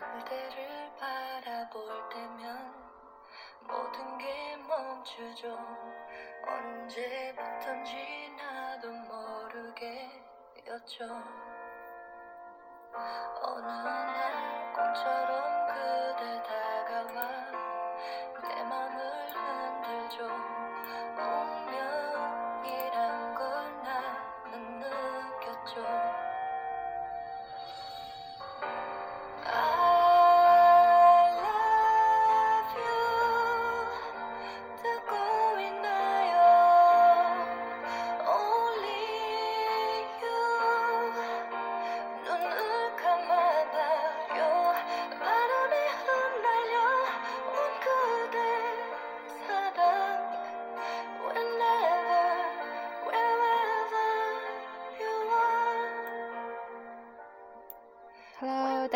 그대를 바라볼 때면 모든 게 멈추죠. 언제부턴지 나도 모르게였죠. 어느 날 꿈처럼 그대 다가와 내 맘을 흔들죠.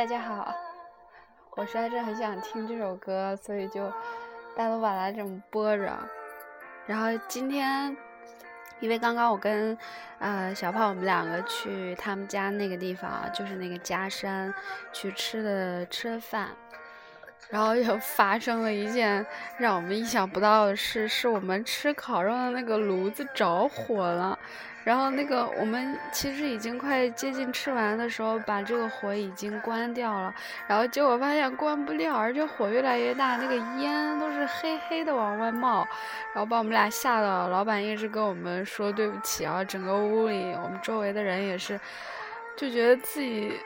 大家好，我实在是很想听这首歌，所以就大头把它这么播着。然后今天，因为刚刚我跟呃小胖我们两个去他们家那个地方，就是那个家山去吃的吃的饭，然后又发生了一件让我们意想不到的事，是我们吃烤肉的那个炉子着火了。然后那个我们其实已经快接近吃完的时候，把这个火已经关掉了，然后结果发现关不掉，而且火越来越大，那个烟都是黑黑的往外冒，然后把我们俩吓到。老板一直跟我们说对不起啊，整个屋里我们周围的人也是，就觉得自己。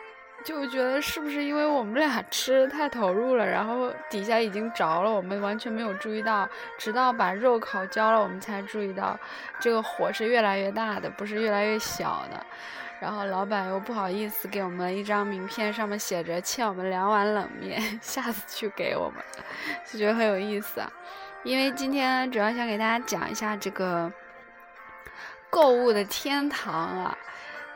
就觉得是不是因为我们俩吃的太投入了，然后底下已经着了，我们完全没有注意到，直到把肉烤焦了，我们才注意到这个火是越来越大的，不是越来越小的。然后老板又不好意思给我们一张名片，上面写着欠我们两碗冷面，下次去给我们，就觉得很有意思。啊。因为今天主要想给大家讲一下这个购物的天堂啊。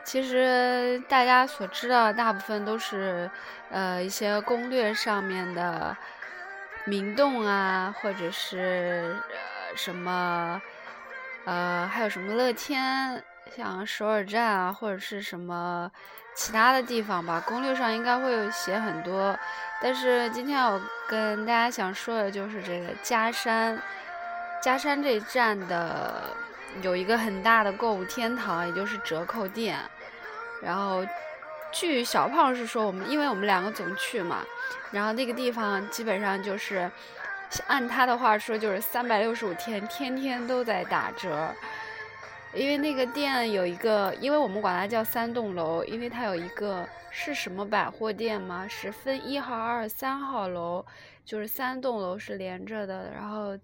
其实大家所知道的大部分都是，呃，一些攻略上面的明洞啊，或者是呃什么，呃，还有什么乐天，像首尔站啊，或者是什么其他的地方吧。攻略上应该会有写很多，但是今天我跟大家想说的就是这个加山，加山这一站的。有一个很大的购物天堂，也就是折扣店。然后，据小胖是说，我们因为我们两个总去嘛，然后那个地方基本上就是，按他的话说，就是三百六十五天，天天都在打折。因为那个店有一个，因为我们管它叫三栋楼，因为它有一个是什么百货店吗？是分一号、二、三号楼，就是三栋楼是连着的，然后。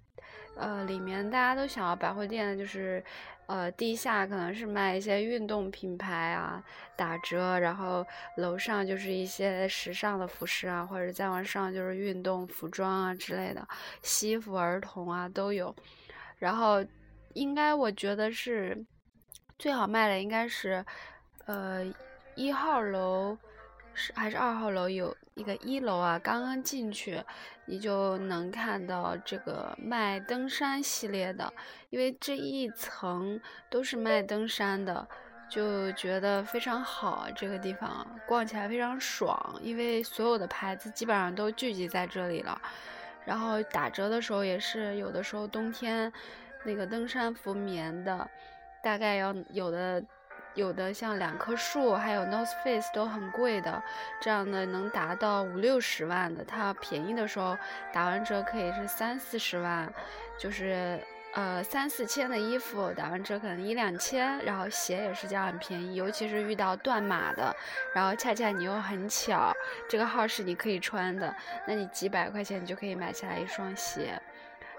呃，里面大家都想要百货店，就是，呃，地下可能是卖一些运动品牌啊，打折，然后楼上就是一些时尚的服饰啊，或者再往上就是运动服装啊之类的，西服、儿童啊都有。然后，应该我觉得是最好卖的应该是，呃，一号楼。是还是二号楼有一个一楼啊，刚刚进去，你就能看到这个卖登山系列的，因为这一层都是卖登山的，就觉得非常好。这个地方逛起来非常爽，因为所有的牌子基本上都聚集在这里了。然后打折的时候也是有的时候冬天那个登山服棉的，大概要有的。有的像两棵树，还有 North Face 都很贵的，这样的能达到五六十万的，它便宜的时候打完折可以是三四十万，就是呃三四千的衣服打完折可能一两千，然后鞋也是这样很便宜，尤其是遇到断码的，然后恰恰你又很巧这个号是你可以穿的，那你几百块钱你就可以买下来一双鞋，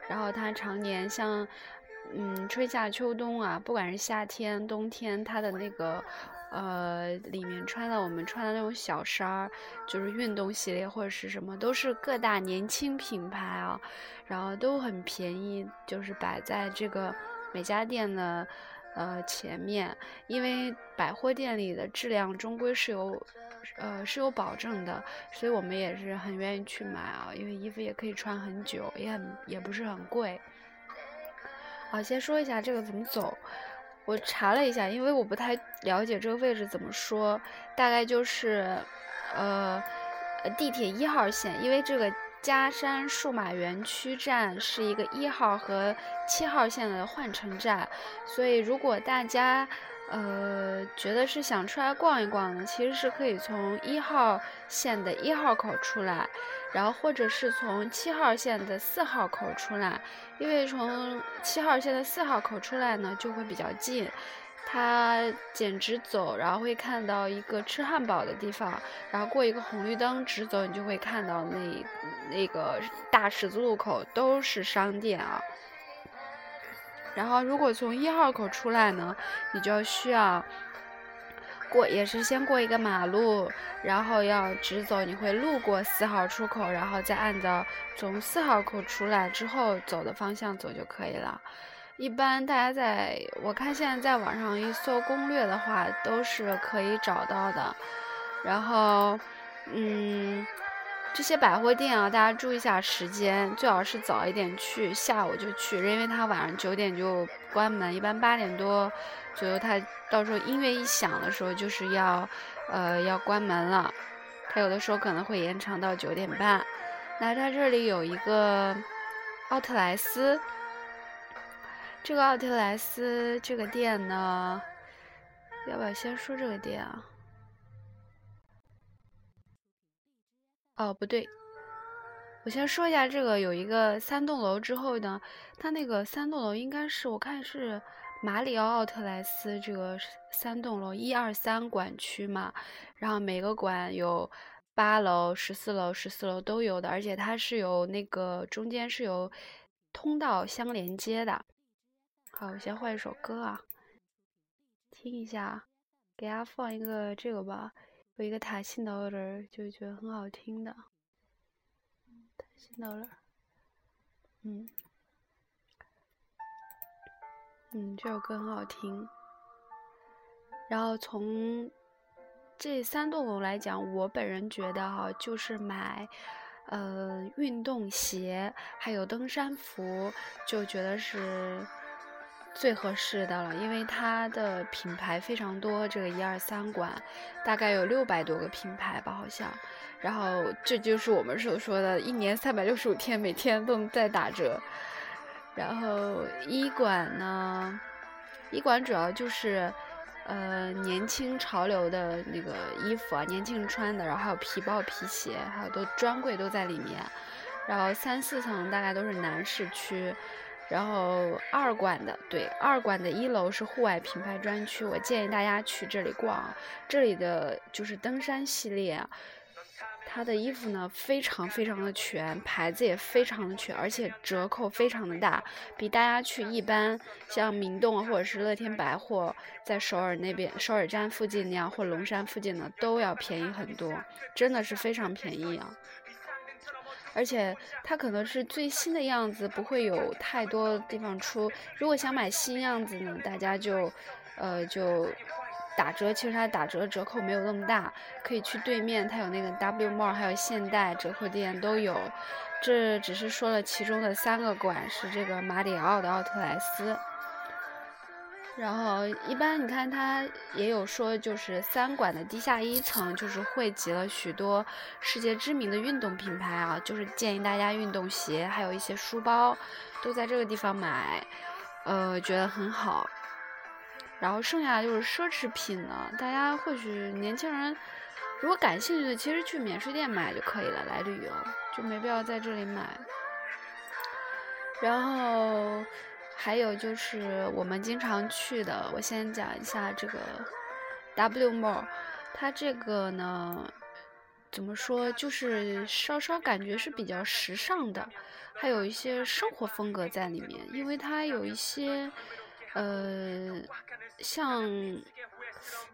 然后它常年像。嗯，春夏秋冬啊，不管是夏天、冬天，它的那个，呃，里面穿的我们穿的那种小衫儿，就是运动系列或者是什么，都是各大年轻品牌啊，然后都很便宜，就是摆在这个每家店的呃前面，因为百货店里的质量终归是有，呃是有保证的，所以我们也是很愿意去买啊，因为衣服也可以穿很久，也很也不是很贵。啊，先说一下这个怎么走。我查了一下，因为我不太了解这个位置怎么说，大概就是，呃，呃地铁一号线，因为这个嘉山数码园区站是一个一号和七号线的换乘站，所以如果大家呃觉得是想出来逛一逛的，其实是可以从一号线的一号口出来，然后或者是从七号线的四号口出来，因为从七号线的四号口出来呢就会比较近。他简直走，然后会看到一个吃汉堡的地方，然后过一个红绿灯直走，你就会看到那那个大十字路口都是商店啊。然后如果从一号口出来呢，你就需要过，也是先过一个马路，然后要直走，你会路过四号出口，然后再按照从四号口出来之后走的方向走就可以了。一般大家在我看现在在网上一搜攻略的话，都是可以找到的。然后，嗯，这些百货店啊，大家注意一下时间，最好是早一点去，下午就去，因为它晚上九点就关门，一般八点多左右，它到时候音乐一响的时候就是要，呃，要关门了。它有的时候可能会延长到九点半。那它这里有一个奥特莱斯。这个奥特莱斯这个店呢，要不要先说这个店啊？哦，不对，我先说一下这个，有一个三栋楼之后呢，它那个三栋楼应该是我看是马里奥奥特莱斯这个三栋楼，一二三馆区嘛，然后每个馆有八楼、十四楼、十四楼都有的，而且它是有那个中间是有通道相连接的。好，我先换一首歌啊，听一下，给大家放一个这个吧，有一个塔西诺尔，就觉得很好听的，塔西诺尔，嗯，嗯，这首歌很好听。然后从这三栋楼来讲，我本人觉得哈，就是买呃运动鞋还有登山服，就觉得是。最合适的了，因为它的品牌非常多，这个一二三馆大概有六百多个品牌吧，好像。然后这就是我们所说的，一年三百六十五天，每天都在打折。然后一馆呢，一馆主要就是，呃，年轻潮流的那个衣服啊，年轻人穿的，然后还有皮包、皮鞋，还有都专柜都在里面。然后三四层大概都是男士区。然后二馆的对二馆的一楼是户外品牌专区，我建议大家去这里逛。这里的就是登山系列，它的衣服呢非常非常的全，牌子也非常的全，而且折扣非常的大，比大家去一般像明洞或者是乐天百货在首尔那边首尔站附近那样或龙山附近的都要便宜很多，真的是非常便宜啊。而且它可能是最新的样子，不会有太多地方出。如果想买新样子呢，大家就，呃，就打折。其实它打折折扣没有那么大，可以去对面，它有那个 W Mall，还有现代折扣店都有。这只是说了其中的三个馆是这个马里奥的奥特莱斯。然后一般你看它也有说，就是三馆的地下一层就是汇集了许多世界知名的运动品牌啊，就是建议大家运动鞋还有一些书包都在这个地方买，呃，觉得很好。然后剩下就是奢侈品呢，大家或许年轻人如果感兴趣的，其实去免税店买就可以了，来旅游就没必要在这里买。然后。还有就是我们经常去的，我先讲一下这个 W Mall，它这个呢，怎么说，就是稍稍感觉是比较时尚的，还有一些生活风格在里面，因为它有一些，呃，像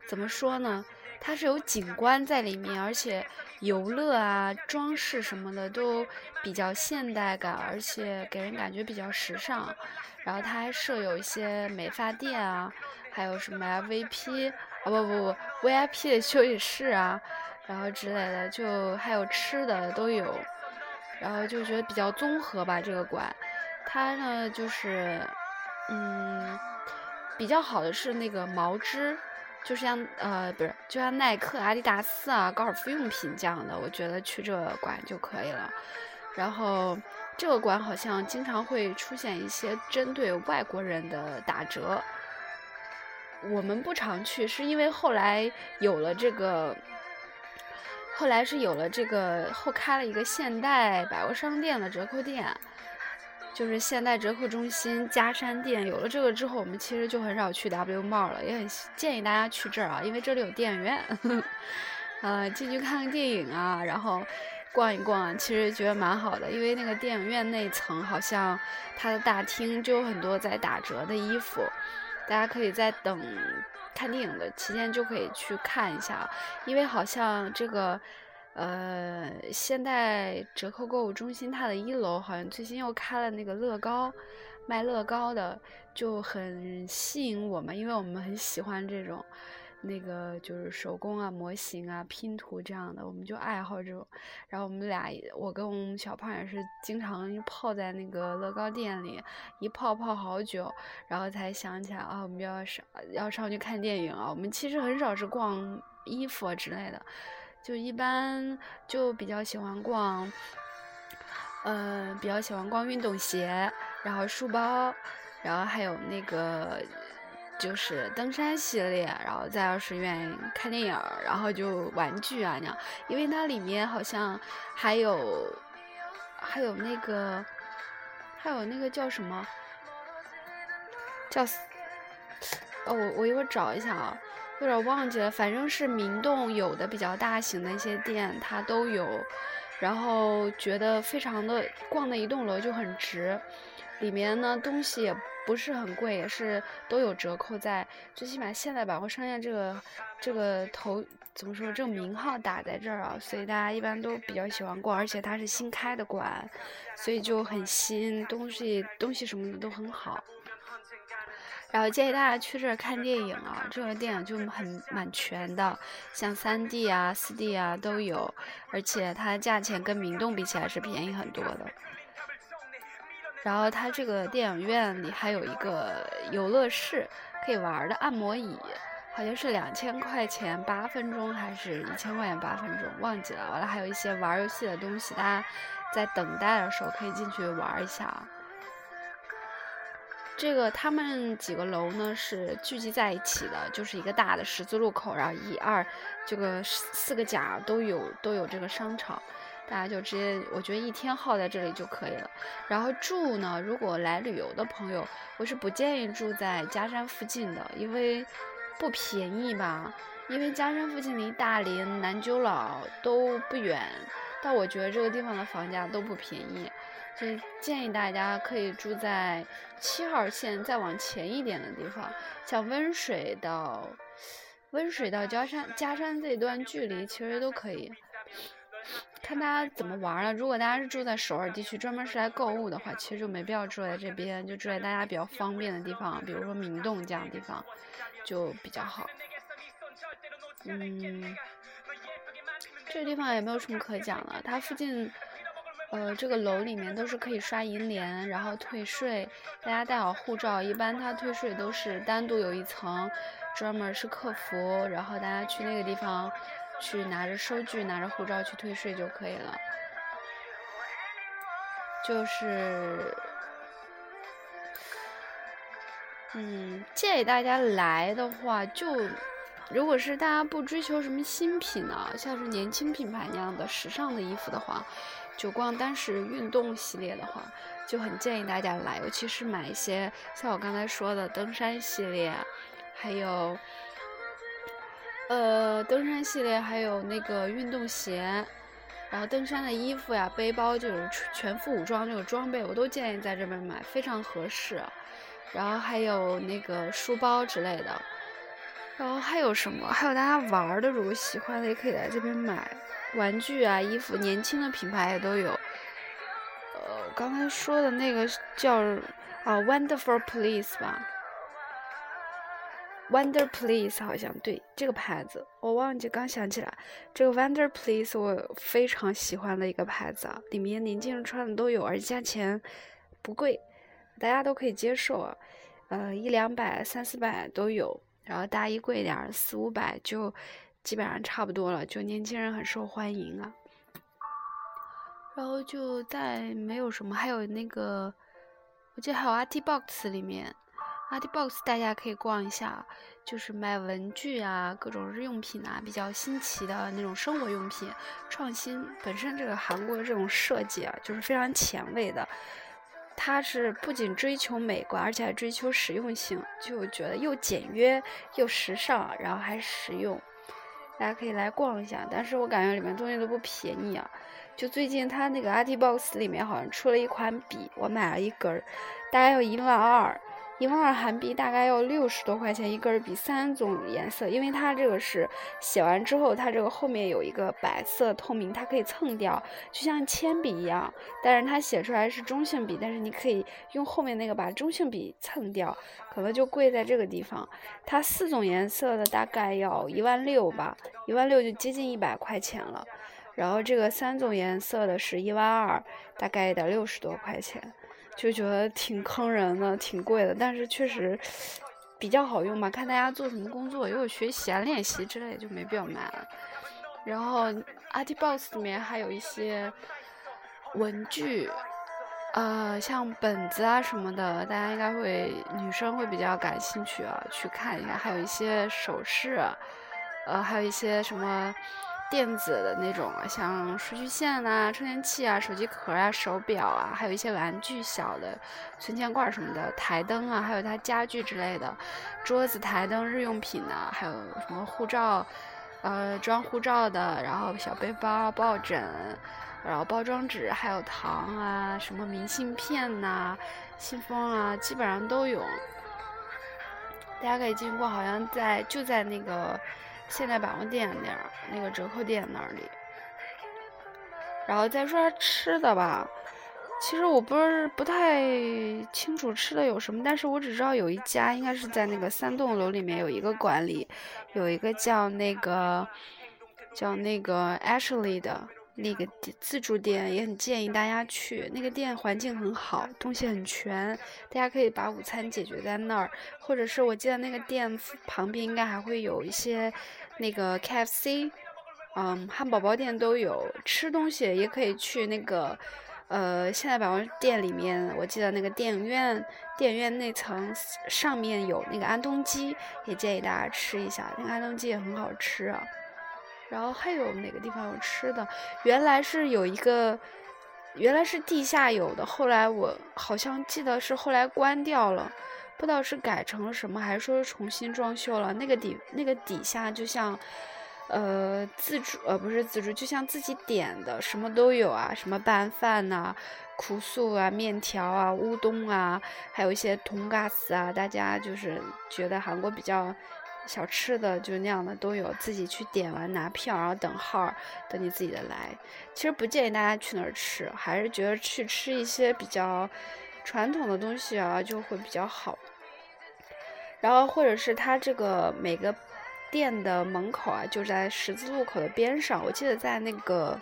怎么说呢，它是有景观在里面，而且游乐啊、装饰什么的都比较现代感，而且给人感觉比较时尚。然后它还设有一些美发店啊，还有什么 LVP 啊不不不 VIP 的休息室啊，然后之类的，就还有吃的都有，然后就觉得比较综合吧这个馆。它呢就是，嗯，比较好的是那个毛织，就像呃不是，就像耐克、阿迪达斯啊、高尔夫用品这样的，我觉得去这个馆就可以了。然后这个馆好像经常会出现一些针对外国人的打折。我们不常去，是因为后来有了这个，后来是有了这个后开了一个现代百货商店的折扣店，就是现代折扣中心嘉山店。有了这个之后，我们其实就很少去 W Mall 了，也很建议大家去这儿啊，因为这里有电影院，呃，进去看看电影啊，然后逛一逛，其实觉得蛮好的。因为那个电影院那层好像它的大厅就有很多在打折的衣服。大家可以在等看电影的期间就可以去看一下，因为好像这个呃现代折扣购物中心它的一楼好像最近又开了那个乐高，卖乐高的就很吸引我们，因为我们很喜欢这种。那个就是手工啊、模型啊、拼图这样的，我们就爱好这种。然后我们俩，我跟我们小胖也是经常泡在那个乐高店里，一泡泡好久，然后才想起来啊，我们要上要上去看电影啊。我们其实很少是逛衣服啊之类的，就一般就比较喜欢逛，呃，比较喜欢逛运动鞋，然后书包，然后还有那个。就是登山系列，然后再要是愿意看电影，然后就玩具啊那样，因为它里面好像还有还有那个还有那个叫什么叫哦我我一会儿找一下啊，有点忘记了，反正是明洞有的比较大型的一些店它都有，然后觉得非常的逛那一栋楼就很值，里面呢东西也。不是很贵，也是都有折扣在。最起码现代百货商店这个这个头怎么说，这个名号打在这儿啊，所以大家一般都比较喜欢逛。而且它是新开的馆，所以就很新，东西东西什么的都很好。然后建议大家去这儿看电影啊，这个电影就很蛮全的，像三 D 啊、四 D 啊都有，而且它的价钱跟明洞比起来是便宜很多的。然后它这个电影院里还有一个游乐室，可以玩的按摩椅，好像是两千块钱八分钟，还是一千块钱八分钟，忘记了。完了还有一些玩游戏的东西，大家在等待的时候可以进去玩一下啊。这个他们几个楼呢是聚集在一起的，就是一个大的十字路口，然后一二这个四个角都有都有这个商场。大家就直接，我觉得一天耗在这里就可以了。然后住呢，如果来旅游的朋友，我是不建议住在嘉山附近的，因为不便宜吧。因为嘉山附近离大林、南九老都不远，但我觉得这个地方的房价都不便宜，所以建议大家可以住在七号线再往前一点的地方，像温水到温水到加山嘉山这段距离其实都可以。看大家怎么玩了。如果大家是住在首尔地区，专门是来购物的话，其实就没必要住在这边，就住在大家比较方便的地方，比如说明洞这样的地方，就比较好。嗯，这个地方也没有什么可讲了。它附近，呃，这个楼里面都是可以刷银联，然后退税。大家带好护照，一般它退税都是单独有一层，专门是客服，然后大家去那个地方。去拿着收据，拿着护照去退税就可以了。就是，嗯，建议大家来的话，就如果是大家不追求什么新品呢，像是年轻品牌那样的时尚的衣服的话，就光单是运动系列的话，就很建议大家来，尤其是买一些像我刚才说的登山系列，还有。呃，登山系列还有那个运动鞋，然后登山的衣服呀、背包，就是全副武装这个装备，我都建议在这边买，非常合适。然后还有那个书包之类的，然后还有什么？还有大家玩的，如果喜欢的也可以来这边买玩具啊、衣服，年轻的品牌也都有。呃，刚才说的那个叫啊，Wonderful Place 吧。Wonder Place 好像对这个牌子，我忘记刚想起来，这个 Wonder Place 我非常喜欢的一个牌子啊，里面年轻人穿的都有，而且价钱不贵，大家都可以接受啊，呃一两百、三四百都有，然后大衣贵点儿，四五百就基本上差不多了，就年轻人很受欢迎啊。然后就再没有什么，还有那个，我记得还有 Art Box 里面，Art Box 大家可以逛一下，就是卖文具啊，各种日用品啊，比较新奇的那种生活用品，创新。本身这个韩国这种设计啊，就是非常前卫的，它是不仅追求美观，而且还追求实用性，就觉得又简约又时尚，然后还实用。大家可以来逛一下，但是我感觉里面东西都不便宜啊。就最近他那个 Artbox 里面好像出了一款笔，我买了一根儿，大概要一万二，一万二韩币大概要六十多块钱一根笔，三种颜色，因为它这个是写完之后，它这个后面有一个白色透明，它可以蹭掉，就像铅笔一样，但是它写出来是中性笔，但是你可以用后面那个把中性笔蹭掉，可能就贵在这个地方。它四种颜色的大概要一万六吧，一万六就接近一百块钱了。然后这个三种颜色的是一万二，大概得六十多块钱，就觉得挺坑人的，挺贵的，但是确实比较好用吧。看大家做什么工作，如果学习啊、练习之类，就没必要买了。然后 Artbox 里面还有一些文具，呃，像本子啊什么的，大家应该会女生会比较感兴趣啊，去看一下。还有一些首饰，呃，还有一些什么。电子的那种，像数据线呐、充电器啊、手机壳啊、手表啊，还有一些玩具小的存钱罐什么的，台灯啊，还有它家具之类的，桌子、台灯、日用品呢，还有什么护照，呃，装护照的，然后小背包、抱枕，然后包装纸，还有糖啊，什么明信片呐、信封啊，基本上都有。大家可以进过，好像在就在那个。现代百货店那儿，那个折扣店那里。然后再说吃的吧，其实我不是不太清楚吃的有什么，但是我只知道有一家应该是在那个三栋楼里面有一个馆里，有一个叫那个叫那个 Ashley 的那个自助店，也很建议大家去。那个店环境很好，东西很全，大家可以把午餐解决在那儿，或者是我记得那个店旁边应该还会有一些。那个 KFC，嗯，汉堡包店都有吃东西，也可以去那个，呃，现代百货店里面，我记得那个电影院，电影院那层上面有那个安东鸡，也建议大家吃一下，那个安东鸡也很好吃啊。然后还有哪个地方有吃的？原来是有一个，原来是地下有的，后来我好像记得是后来关掉了。不知道是改成了什么，还是说重新装修了？那个底那个底下就像，呃，自助呃不是自助，就像自己点的，什么都有啊，什么拌饭呐、苦素啊、面条啊、乌冬啊，还有一些铜嘎斯啊。大家就是觉得韩国比较小吃的，就那样的都有，自己去点完拿票，然后等号，等你自己的来。其实不建议大家去那儿吃，还是觉得去吃一些比较。传统的东西啊就会比较好，然后或者是它这个每个店的门口啊就在十字路口的边上，我记得在那个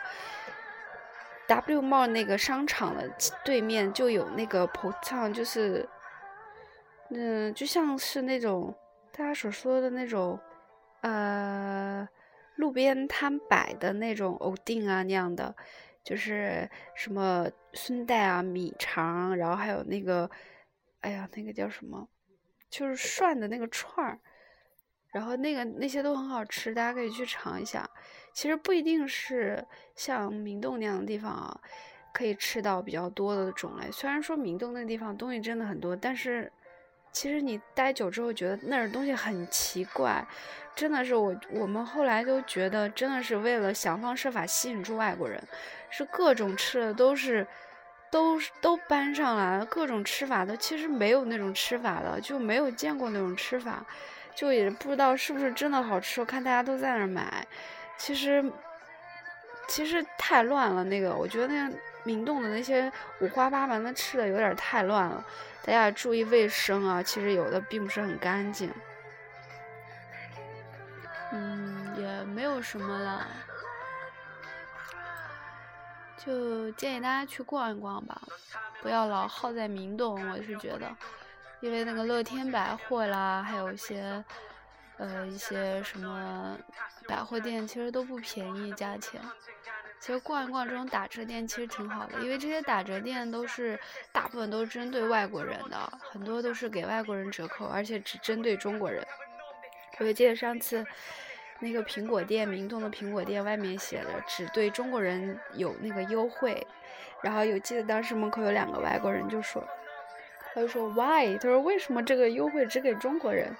W Mall 那个商场的对面就有那个 p o t o n 就是嗯就像是那种大家所说的那种呃路边摊摆的那种藕丁啊那样的。就是什么순대啊、米肠，然后还有那个，哎呀，那个叫什么，就是涮的那个串儿，然后那个那些都很好吃，大家可以去尝一下。其实不一定是像明洞那样的地方啊，可以吃到比较多的种类。虽然说明洞那个地方东西真的很多，但是其实你待久之后觉得那儿东西很奇怪，真的是我我们后来都觉得真的是为了想方设法吸引住外国人。是各种吃的都是，都都搬上来了，各种吃法的，其实没有那种吃法的，就没有见过那种吃法，就也不知道是不是真的好吃。我看大家都在那儿买，其实其实太乱了。那个我觉得那明洞的那些五花八门的吃的有点太乱了，大家注意卫生啊。其实有的并不是很干净。嗯，也没有什么了。就建议大家去逛一逛吧，不要老耗在明洞。我是觉得，因为那个乐天百货啦，还有一些呃，一些什么百货店其实都不便宜，价钱。其实逛一逛这种打折店其实挺好的，因为这些打折店都是大部分都是针对外国人的，很多都是给外国人折扣，而且只针对中国人。我记得上次那个苹果店，明洞的苹果店外面写的只对中国人有那个优惠，然后有记得当时门口有两个外国人就说，他就说 why？他说为什么这个优惠只给中国人？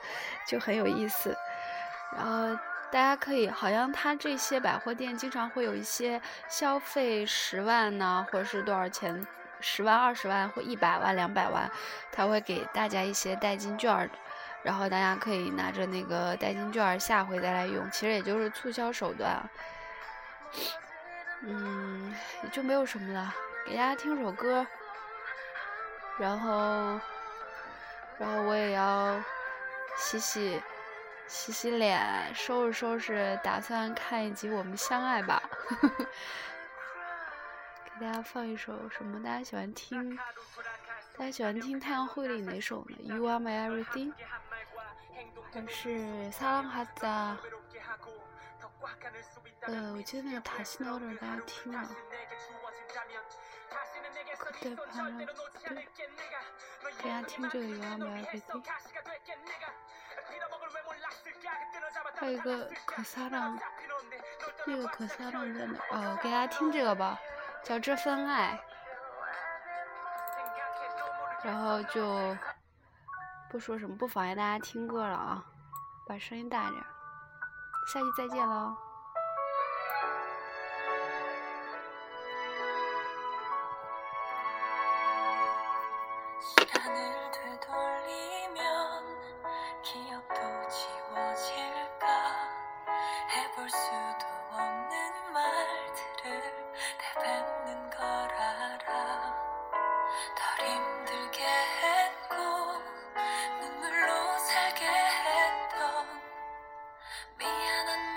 就很有意思，然后。大家可以，好像他这些百货店经常会有一些消费十万呢，或者是多少钱，十万、二十万或一百万、两百万，他会给大家一些代金券，然后大家可以拿着那个代金券下回再来用，其实也就是促销手段。嗯，也就没有什么了，给大家听首歌，然后，然后我也要洗洗。洗洗脸，收拾收拾，打算看一集《我们相爱吧 》。给大家放一首什么？大家喜欢听？大家喜欢听太阳会里哪首呢？You are my everything，还是撒浪哈扎？呃，我记得那个塔西诺的大家听了。对，大家听这个 You are my everything。还有一个可撒浪，那个可撒浪在哪？哦，给大家听这个吧，叫《这份爱》。然后就不说什么，不妨碍大家听歌了啊，把声音大一点。下期再见喽。 하얀